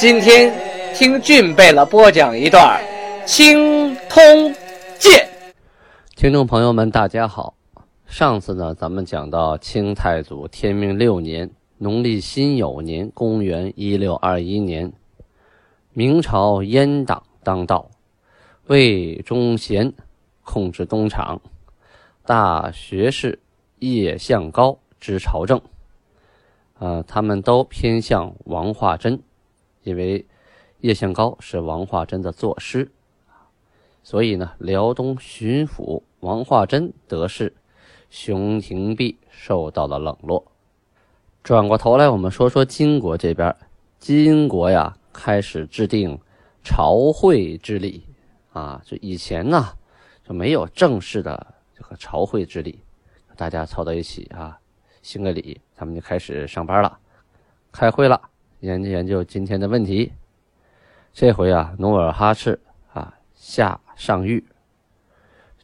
今天听俊贝勒播讲一段《青通剑》。听众朋友们，大家好。上次呢，咱们讲到清太祖天命六年，农历辛酉年，公元一六二一年，明朝阉党当道，魏忠贤控制东厂，大学士叶向高知朝政。呃，他们都偏向王化贞，因为叶向高是王化贞的作师，所以呢，辽东巡抚王化贞得势，熊廷弼受到了冷落。转过头来，我们说说金国这边，金国呀开始制定朝会之礼啊，就以前呢就没有正式的这个朝会之礼，大家凑到一起啊。行个礼，咱们就开始上班了，开会了，研究研究今天的问题。这回啊，努尔哈赤啊下上谕，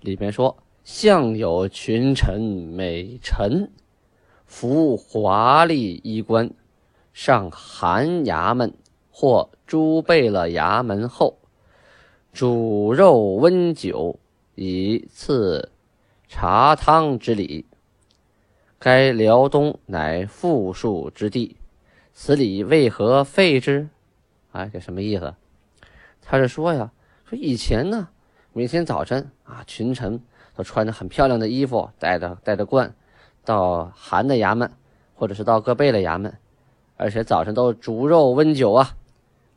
里边说：相有群臣美臣，服华丽衣冠，上寒衙门或诸贝勒衙门后，煮肉温酒，以赐茶汤之礼。该辽东乃富庶之地，此礼为何废之？啊，这什么意思？他是说呀，说以前呢，每天早晨啊，群臣都穿着很漂亮的衣服，带着带着冠，到韩的衙门，或者是到各贝勒衙门，而且早晨都是煮肉温酒啊，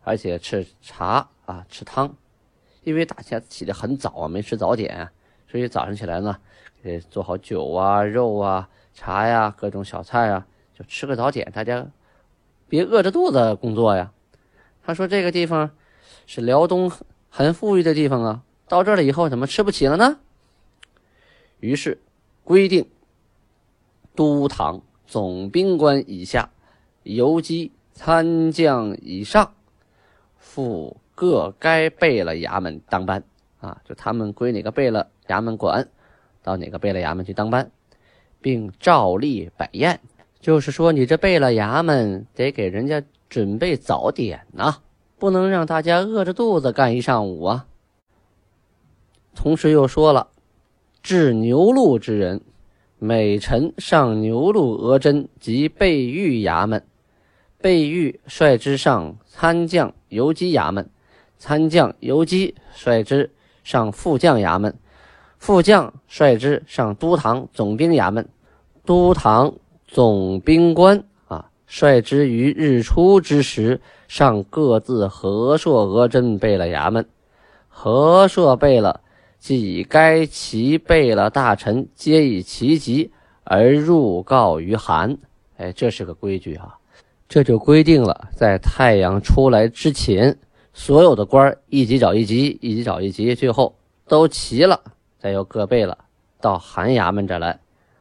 而且吃茶啊，吃汤，因为大家起得很早啊，没吃早点，所以早上起来呢，给做好酒啊，肉啊。茶呀，各种小菜啊，就吃个早点，大家别饿着肚子工作呀。他说这个地方是辽东很富裕的地方啊，到这了以后怎么吃不起了呢？于是规定都堂总兵官以下，游击参将以上，赴各该贝勒衙门当班啊，就他们归哪个贝勒衙门管，到哪个贝勒衙门去当班。并照例摆宴，就是说，你这贝勒衙门得给人家准备早点呐，不能让大家饿着肚子干一上午啊。同时又说了，治牛录之人，每臣上牛录额真及备御衙门，备御率之上参将游击衙门，参将游击率之上副将衙门。副将率之上都堂总兵衙门，都堂总兵官啊率之于日出之时上各自和硕额真贝勒衙门，和硕贝勒即以该其贝勒大臣皆以其级而入告于韩。哎，这是个规矩啊，这就规定了，在太阳出来之前，所有的官一级找一级，一级找一级，最后都齐了。再由各贝勒到韩衙门这来，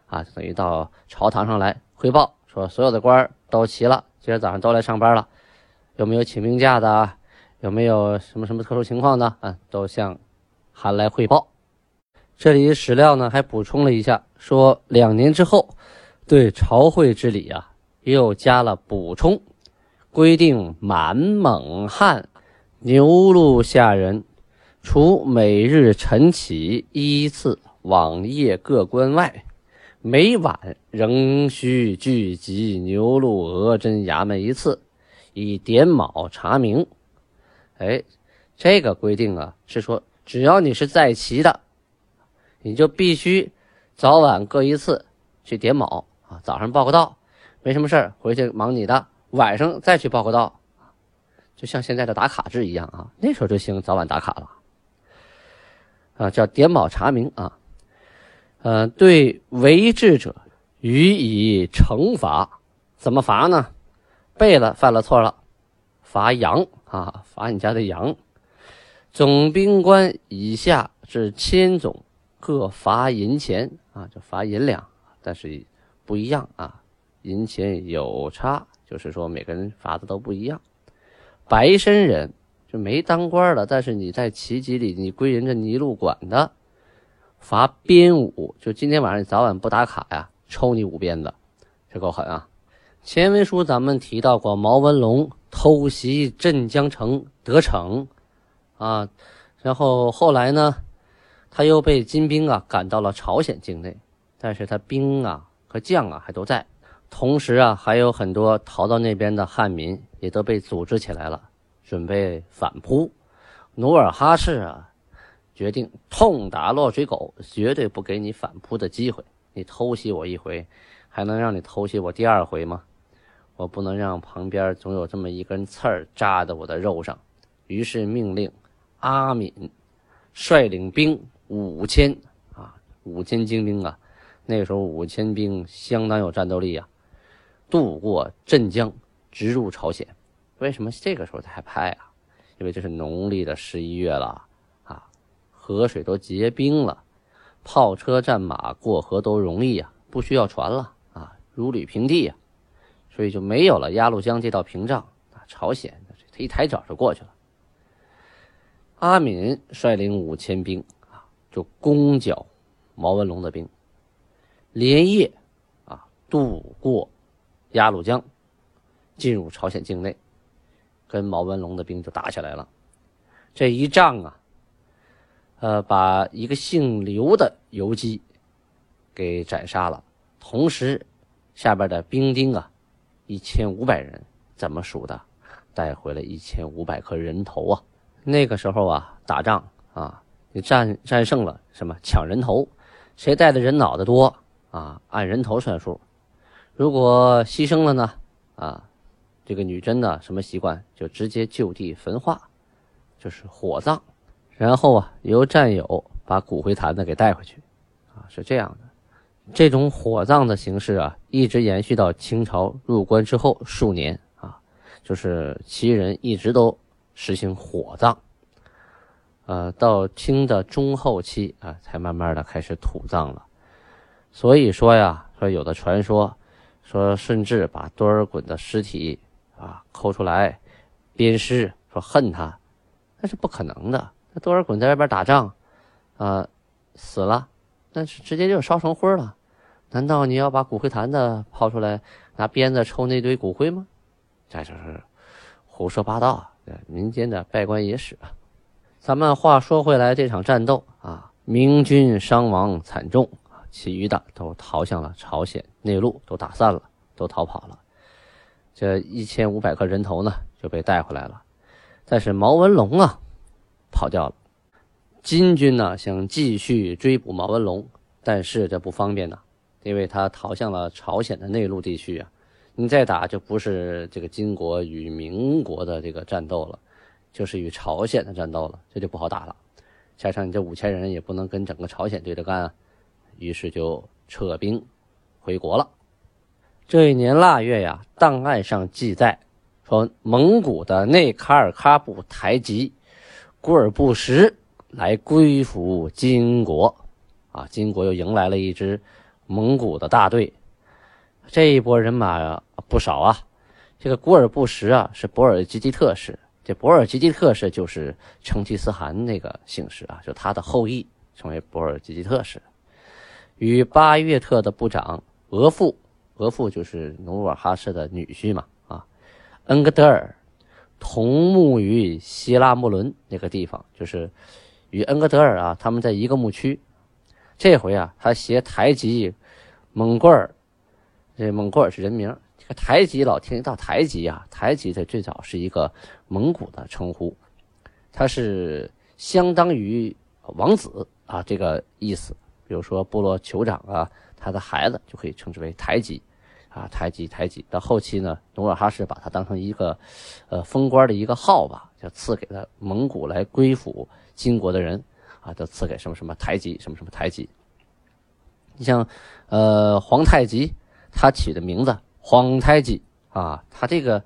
啊，等于到朝堂上来汇报，说所有的官都齐了，今天早上都来上班了，有没有请病假的？有没有什么什么特殊情况的？啊，都向韩来汇报。这里史料呢还补充了一下，说两年之后，对朝会之礼啊，又加了补充，规定满蒙汉牛录下人。除每日晨起依次往谒各官外，每晚仍需聚集牛录额真衙门一次，以点卯查明。哎，这个规定啊，是说只要你是在齐的，你就必须早晚各一次去点卯啊。早上报个到，没什么事儿，回去忙你的；晚上再去报个到，就像现在的打卡制一样啊。那时候就兴早晚打卡了。啊，叫点卯查明啊，呃，对违制者予以惩罚。怎么罚呢？贝勒犯了错了，罚羊啊，罚你家的羊。总兵官以下至千总，各罚银钱啊，就罚银两，但是不一样啊，银钱有差，就是说每个人罚的都不一样。白身人就没当官的，但是你在旗籍里，你归人家尼禄管的，罚鞭五，就今天晚上你早晚不打卡呀，抽你五鞭子，这够狠啊！前文书咱们提到过，毛文龙偷袭镇江城得逞，啊，然后后来呢，他又被金兵啊赶到了朝鲜境内，但是他兵啊和将啊还都在，同时啊还有很多逃到那边的汉民也都被组织起来了，准备反扑。努尔哈赤啊决定痛打落水狗，绝对不给你反扑的机会。你偷袭我一回，还能让你偷袭我第二回吗？我不能让旁边总有这么一根刺儿扎在我的肉上，于是命令阿敏率领兵五千啊，五千精兵啊，那时候五千兵相当有战斗力啊，渡过镇江，直入朝鲜。为什么这个时候才派啊？因为这是农历的十一月了，河水都结冰了，炮车战马过河都容易啊，不需要船了啊，如履平地呀。所以就没有了鸭绿江这道屏障啊！朝鲜他一抬脚就过去了。阿敏率领五千兵啊，就攻剿毛文龙的兵，连夜啊渡过鸭绿江，进入朝鲜境内，跟毛文龙的兵就打起来了。这一仗啊，呃，把一个姓刘的游击给斩杀了，同时下边的兵丁啊。一千五百人怎么数的？带回了一千五百颗人头啊！那个时候啊，打仗啊，你战战胜了什么？抢人头，谁带的人脑袋多啊？按人头算数。如果牺牲了呢？啊，这个女真的什么习惯？就直接就地焚化，就是火葬，然后啊，由战友把骨灰坛子给带回去，啊，是这样的。这种火葬的形式啊，一直延续到清朝入关之后数年啊，就是旗人一直都实行火葬，呃，到清的中后期啊，才慢慢的开始土葬了。所以说呀，说有的传说说顺治把多尔衮的尸体啊抠出来鞭尸，说恨他，那是不可能的。那多尔衮在外边打仗啊死了，那是直接就烧成灰了。难道你要把骨灰坛子抛出来，拿鞭子抽那堆骨灰吗？这就是胡说八道，民间的拜官野史啊！咱们话说回来，这场战斗啊，明军伤亡惨重，其余的都逃向了朝鲜内陆，都打散了，都逃跑了。这一千五百颗人头呢，就被带回来了。但是毛文龙啊，跑掉了。金军呢，想继续追捕毛文龙，但是这不方便呢。因为他逃向了朝鲜的内陆地区啊，你再打就不是这个金国与民国的这个战斗了，就是与朝鲜的战斗了，这就不好打了。加上你这五千人也不能跟整个朝鲜对着干啊，于是就撤兵回国了。这一年腊月呀，档案上记载说，蒙古的内卡尔喀布台吉古尔布什来归服金国，啊，金国又迎来了一支。蒙古的大队，这一波人马不少啊。这个古尔布什啊，是博尔济吉特氏。这博尔济吉特氏就是成吉思汗那个姓氏啊，就他的后裔成为博尔济吉特氏。与巴月特的部长额驸，额驸就是努尔哈赤的女婿嘛啊，恩格德尔同墓于希拉木伦那个地方，就是与恩格德尔啊，他们在一个牧区。这回啊，他携台吉、蒙古尔，这蒙古尔是人名。这个台吉老听到台吉啊，台吉它最早是一个蒙古的称呼，它是相当于王子啊这个意思。比如说部落酋长啊，他的孩子就可以称之为台吉啊，台吉台吉。到后期呢，努尔哈赤把他当成一个呃封官的一个号吧，就赐给了蒙古来归附金国的人。啊，都赐给什么什么台吉，什么什么台吉。你像，呃，皇太极，他起的名字皇太极啊，他这个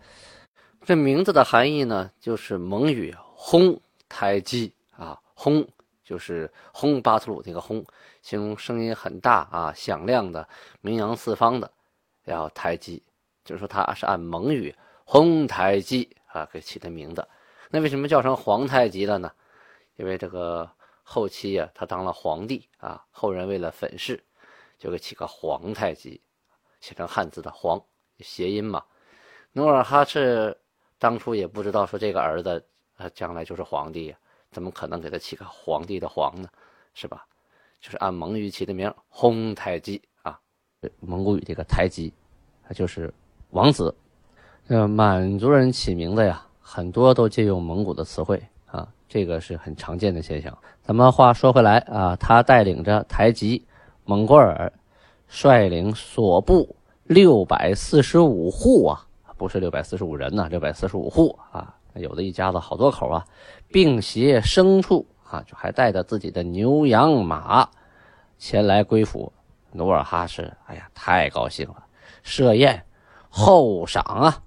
这名字的含义呢，就是蒙语“轰台吉”啊，“轰”就是“轰巴图鲁”这个“轰”，形容声音很大啊、响亮的、名扬四方的，叫胎基，就是说他是按蒙语“轰胎基”啊给起的名字。那为什么叫成皇太极了呢？因为这个后期呀，他当了皇帝啊，后人为了粉饰，就给起个皇太极，写成汉字的“皇”，谐音嘛。努尔哈赤。当初也不知道说这个儿子，呃，将来就是皇帝呀，怎么可能给他起个皇帝的皇呢？是吧？就是按蒙语起的名，轰太极，蒙古语这个台吉，他就是王子。呃，满族人起名字呀，很多都借用蒙古的词汇啊，这个是很常见的现象。咱们话说回来啊，他带领着台吉、蒙古尔，率领所部六百四十五户啊。不是六百四十五人呢，六百四十五户啊，有的一家子好多口啊，并携牲畜啊，就还带着自己的牛羊马前来归府。努尔哈赤，哎呀，太高兴了，设宴厚赏啊，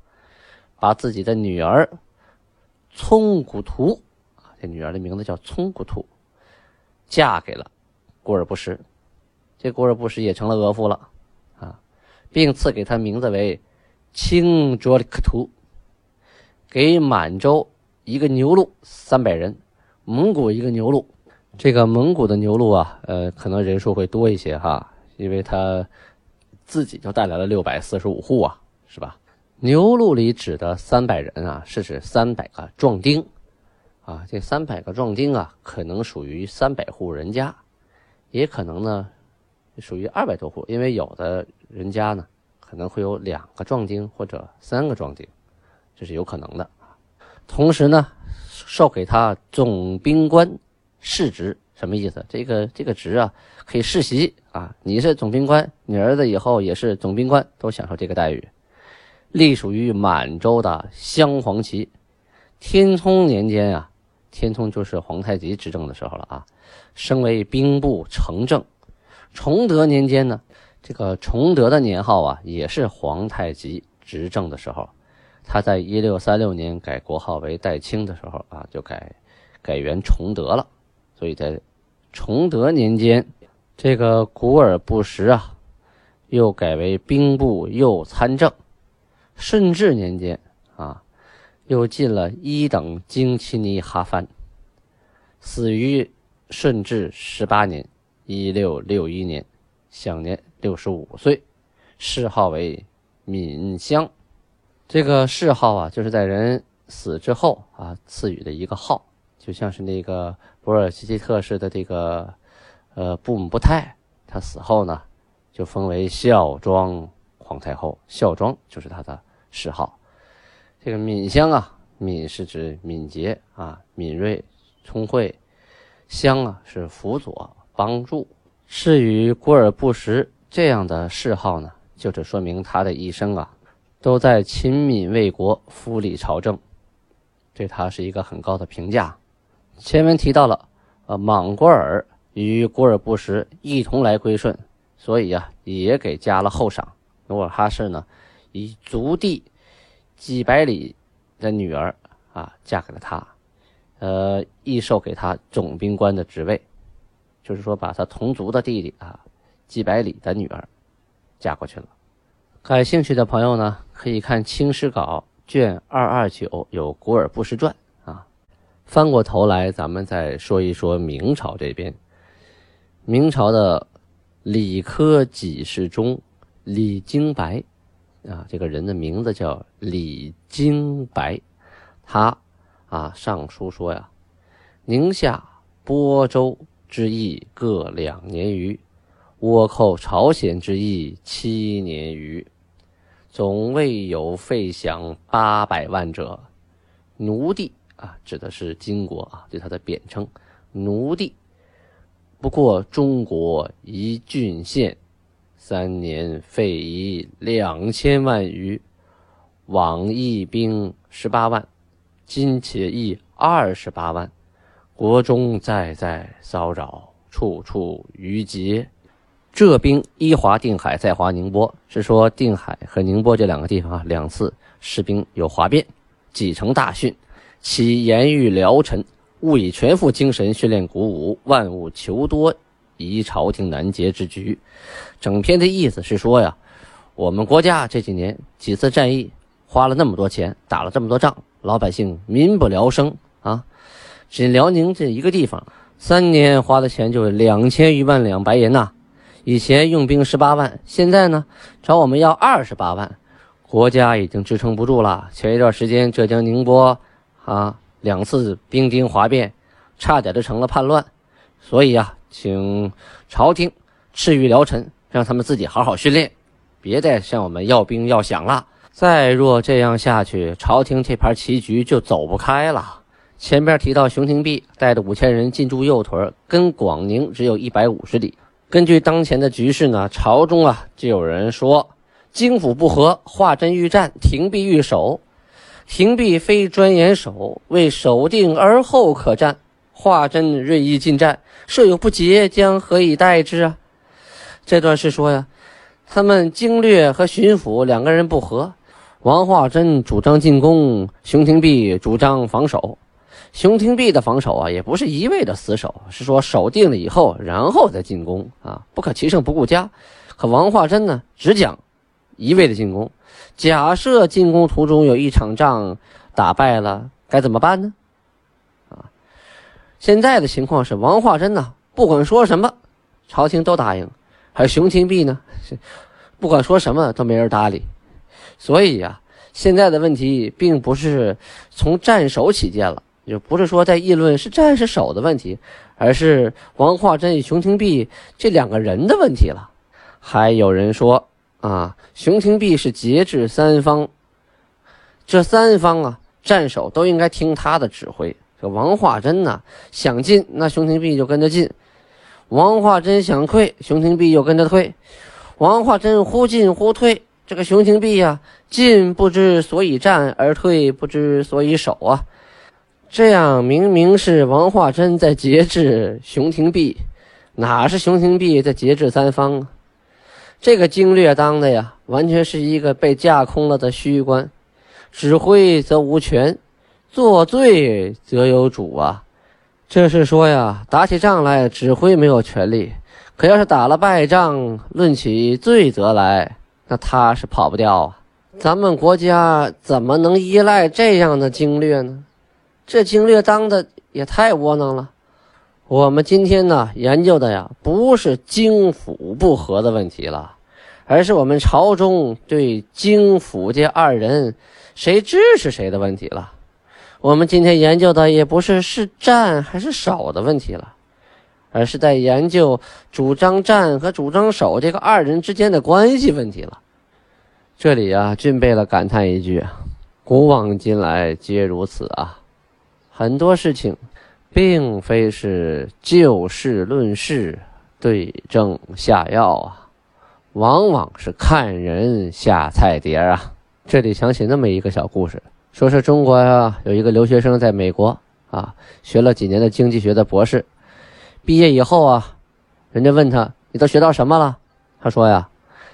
把自己的女儿聪古图，这女儿的名字叫聪古图，嫁给了古尔布什，这古尔布什也成了额驸了啊，并赐给他名字为。清卓里克图给满洲一个牛录三百人，蒙古一个牛录。这个蒙古的牛录啊，呃，可能人数会多一些哈，因为他自己就带来了六百四十五户啊，是吧？牛录里指的三百人啊，是指三百个壮丁啊。这三百个壮丁啊，可能属于三百户人家，也可能呢属于二百多户，因为有的人家呢。可能会有两个壮丁或者三个壮丁，这是有可能的同时呢，授给他总兵官世职，什么意思？这个这个职啊，可以世袭啊。你是总兵官，你儿子以后也是总兵官，都享受这个待遇。隶属于满洲的镶黄旗。天聪年间啊，天聪就是皇太极执政的时候了啊，升为兵部承正。崇德年间呢。这个崇德的年号啊，也是皇太极执政的时候。他在一六三六年改国号为代清的时候啊，就改改元崇德了。所以在崇德年间，这个古尔布什啊，又改为兵部右参政。顺治年间啊，又进了一等京奇尼哈藩，死于顺治十八年（一六六一年），享年。六十五岁，谥号为敏香。这个谥号啊，就是在人死之后啊赐予的一个号，就像是那个博尔济吉特氏的这个呃布姆布泰，他死后呢就封为孝庄皇太后，孝庄就是他的谥号。这个敏香啊，敏是指敏捷啊，敏锐、聪慧；香啊是辅佐、帮助。是与古尔布什。这样的谥号呢，就是说明他的一生啊，都在勤敏为国、辅理朝政，对他是一个很高的评价。前文提到了，呃，莽古尔与古尔布什一同来归顺，所以啊，也给加了厚赏。努尔哈赤呢，以族弟几百里的女儿啊，嫁给了他，呃，亦授给他总兵官的职位，就是说把他同族的弟弟啊。几百里的女儿嫁过去了。感兴趣的朋友呢，可以看《清史稿》卷二二九有《古尔布什传》。翻过头来，咱们再说一说明朝这边。明朝的理科给事中李经白啊，这个人的名字叫李经白。他啊上书说呀：“宁夏、播州之役各两年余。”倭寇朝鲜之役七年余，总未有费饷八百万者。奴隶啊，指的是金国啊，对他的贬称。奴隶不过中国一郡县，三年费夷两千万余，往役兵十八万，今且役二十八万，国中在在骚扰，处处余劫。浙兵一华定海，在华宁波，是说定海和宁波这两个地方啊，两次士兵有哗变。几成大训，其言语辽臣勿以全副精神训练鼓舞，万物求多，以朝廷难节之局。整篇的意思是说呀，我们国家这几年几次战役，花了那么多钱，打了这么多仗，老百姓民不聊生啊。仅辽宁这一个地方，三年花的钱就是两千余万两白银呐。以前用兵十八万，现在呢找我们要二十八万，国家已经支撑不住了。前一段时间浙江宁波啊两次兵丁哗变，差点就成了叛乱，所以啊，请朝廷赐予辽臣，让他们自己好好训练，别再向我们要兵要饷了。再若这样下去，朝廷这盘棋局就走不开了。前边提到熊廷弼带着五千人进驻右屯，跟广宁只有一百五十里。根据当前的局势呢，朝中啊就有人说，京府不和，华珍欲战，廷弼欲守。廷弼非专严守，为守定而后可战。华珍锐意进战，设有不捷，将何以待之啊？这段是说呀，他们经略和巡抚两个人不和，王化贞主张进攻，熊廷弼主张防守。熊廷弼的防守啊，也不是一味的死守，是说守定了以后，然后再进攻啊，不可其胜不顾家。可王化贞呢，只讲一味的进攻。假设进攻途中有一场仗打败了，该怎么办呢？啊，现在的情况是王化贞呢，不管说什么，朝廷都答应；还有熊廷弼呢，不管说什么都没人搭理。所以呀，现在的问题并不是从战守起见了。就不是说在议论是战是守的问题，而是王化贞与熊廷弼这两个人的问题了。还有人说啊，熊廷弼是节制三方，这三方啊战守都应该听他的指挥。这王化贞呢想进，那熊廷弼就跟着进；王化贞想退，熊廷弼又跟着退。王化贞忽进忽退，这个熊廷弼呀进不知所以战，而退不知所以守啊。这样明明是王化贞在节制熊廷弼，哪是熊廷弼在节制三方啊？这个经略当的呀，完全是一个被架空了的虚官，指挥则无权，作罪则有主啊。这是说呀，打起仗来指挥没有权利，可要是打了败仗，论起罪责来，那他是跑不掉啊。咱们国家怎么能依赖这样的经略呢？这经略当的也太窝囊了。我们今天呢研究的呀，不是京府不和的问题了，而是我们朝中对京府这二人谁支持谁的问题了。我们今天研究的也不是是战还是守的问题了，而是在研究主张战和主张守这个二人之间的关系问题了。这里啊，俊贝勒感叹一句：“古往今来皆如此啊。”很多事情，并非是就事论事、对症下药啊，往往是看人下菜碟啊。这里想起那么一个小故事，说是中国呀有一个留学生在美国啊学了几年的经济学的博士，毕业以后啊，人家问他你都学到什么了？他说呀，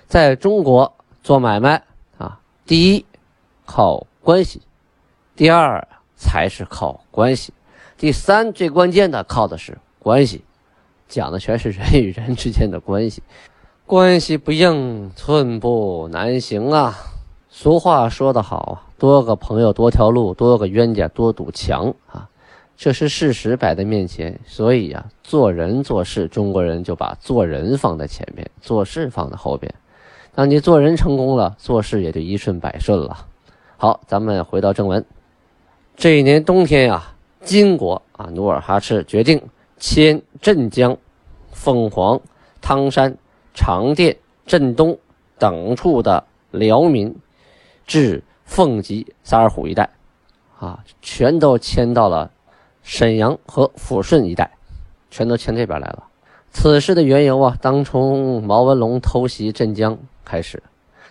在中国做买卖啊，第一靠关系，第二。才是靠关系，第三最关键的靠的是关系，讲的全是人与人之间的关系，关系不硬，寸步难行啊。俗话说得好，多个朋友多条路，多个冤家多堵墙啊，这是事实摆在面前。所以啊，做人做事，中国人就把做人放在前面，做事放在后边。当你做人成功了，做事也就一顺百顺了。好，咱们回到正文。这一年冬天呀，金国啊，努尔哈赤决定迁镇江、凤凰、汤山、长甸、镇东等处的辽民至凤集、萨尔浒一带，啊，全都迁到了沈阳和抚顺一带，全都迁这边来了。此事的缘由啊，当从毛文龙偷袭镇江开始。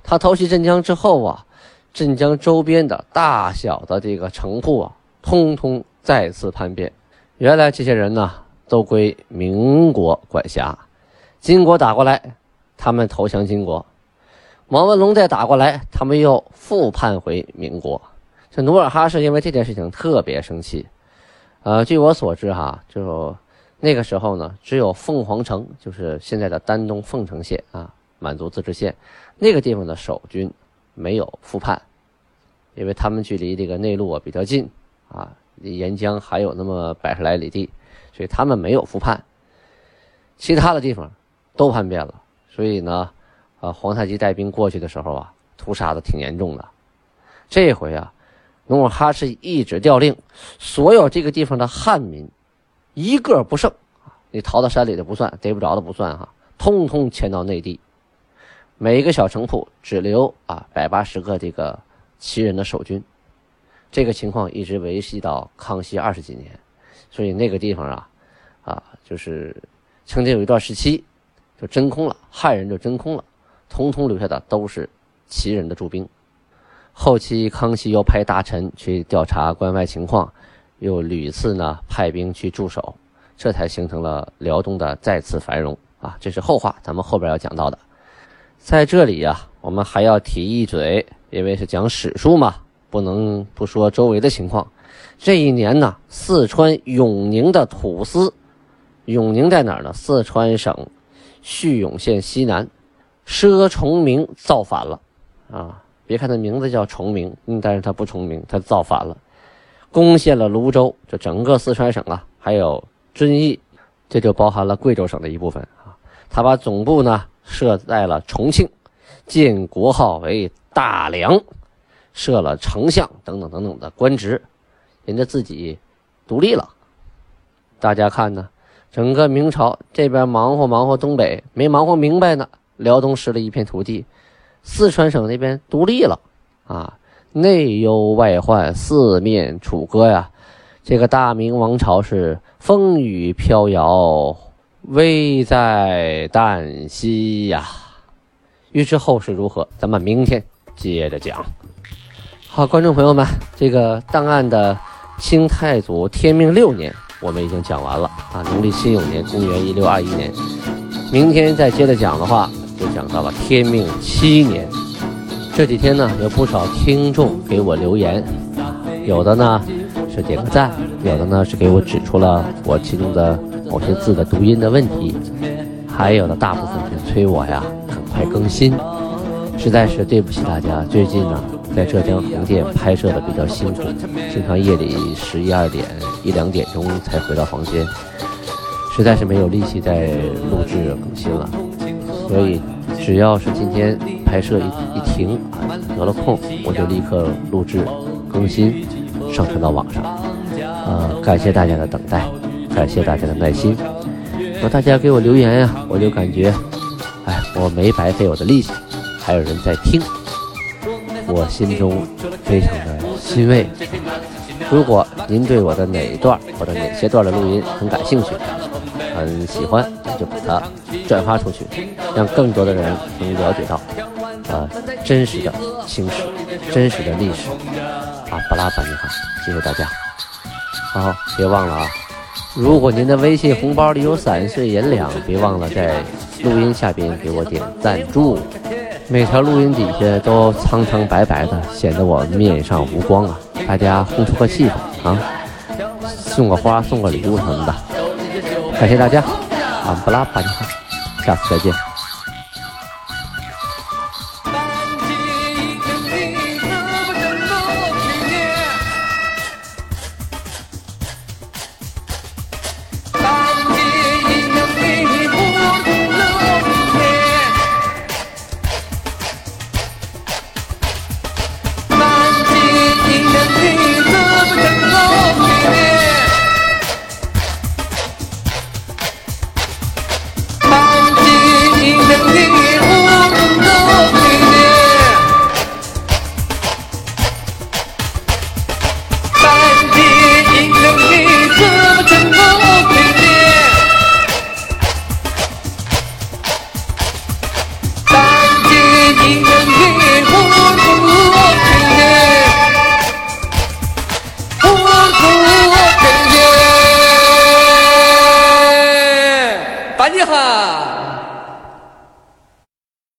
他偷袭镇江之后啊。镇江周边的大小的这个城户啊，通通再次叛变。原来这些人呢，都归民国管辖。金国打过来，他们投降金国；毛文龙再打过来，他们又复叛回民国。这努尔哈赤因为这件事情特别生气。呃，据我所知哈，就那个时候呢，只有凤凰城，就是现在的丹东凤城县啊，满族自治县那个地方的守军没有复叛，因为他们距离这个内陆啊比较近啊，离沿江还有那么百十来里地，所以他们没有复叛。其他的地方都叛变了，所以呢，啊，皇太极带兵过去的时候啊，屠杀的挺严重的。这回啊，努尔哈赤一纸调令，所有这个地方的汉民一个不剩你逃到山里的不算，逮不着的不算哈，通通迁到内地。每一个小城铺只留啊百八十个这个旗人的守军。这个情况一直维系到康熙二十几年，所以那个地方啊，啊，就是曾经有一段时期就真空了，汉人就真空了，通通留下的都是旗人的驻兵。后期康熙又派大臣去调查关外情况，又屡次呢派兵去驻守，这才形成了辽东的再次繁荣啊！这是后话，咱们后边要讲到的。在这里呀，我们还要提一嘴，因为是讲史书嘛，不能不说周围的情况。这一年呢，四川永宁的土司，永宁在哪儿呢？四川省叙永县西南，佘崇明造反了啊！别看他名字叫崇明，嗯，但是他不崇明，他造反了，攻陷了泸州，这整个四川省啊，还有遵义，这就包含了贵州省的一部分啊。他把总部呢设在了重庆，建国号为大梁，设了丞相等等等等的官职，人家自己独立了。大家看呢，整个明朝这边忙活忙活东北，没忙活明白呢，辽东失了一片土地。四川省那边独立了，啊，内忧外患，四面楚歌呀。这个大明王朝是风雨飘摇，危在旦夕呀。欲知后事如何，咱们明天接着讲。好，观众朋友们，这个档案的清太祖天命六年，我们已经讲完了啊，农历辛酉年，公元一六二一年。明天再接着讲的话。就讲到了天命七年，这几天呢，有不少听众给我留言，有的呢是点个赞，有的呢是给我指出了我其中的某些字的读音的问题，还有的大部分是催我呀赶快更新，实在是对不起大家。最近呢，在浙江横店拍摄的比较辛苦，经常夜里十一二点、一两点钟才回到房间，实在是没有力气再录制更新了。所以，只要是今天拍摄一一停啊，得了空，我就立刻录制、更新、上传到网上。呃，感谢大家的等待，感谢大家的耐心。那大家给我留言呀，我就感觉，哎，我没白费我的力气，还有人在听，我心中非常的欣慰。如果您对我的哪一段或者哪些段的录音很感兴趣，很喜欢，那就把它转发出去，让更多的人能了解到，呃，真实的青史，真实的历史。啊，巴拉巴你好，谢谢大家。好，别忘了啊，如果您的微信红包里有散碎银两，别忘了在录音下边给我点赞助。每条录音底下都苍苍白白的，显得我面上无光啊。大家烘出个气氛啊，送个花，送个礼物什么的。感谢大家，啊，不拉不拉，下次再见。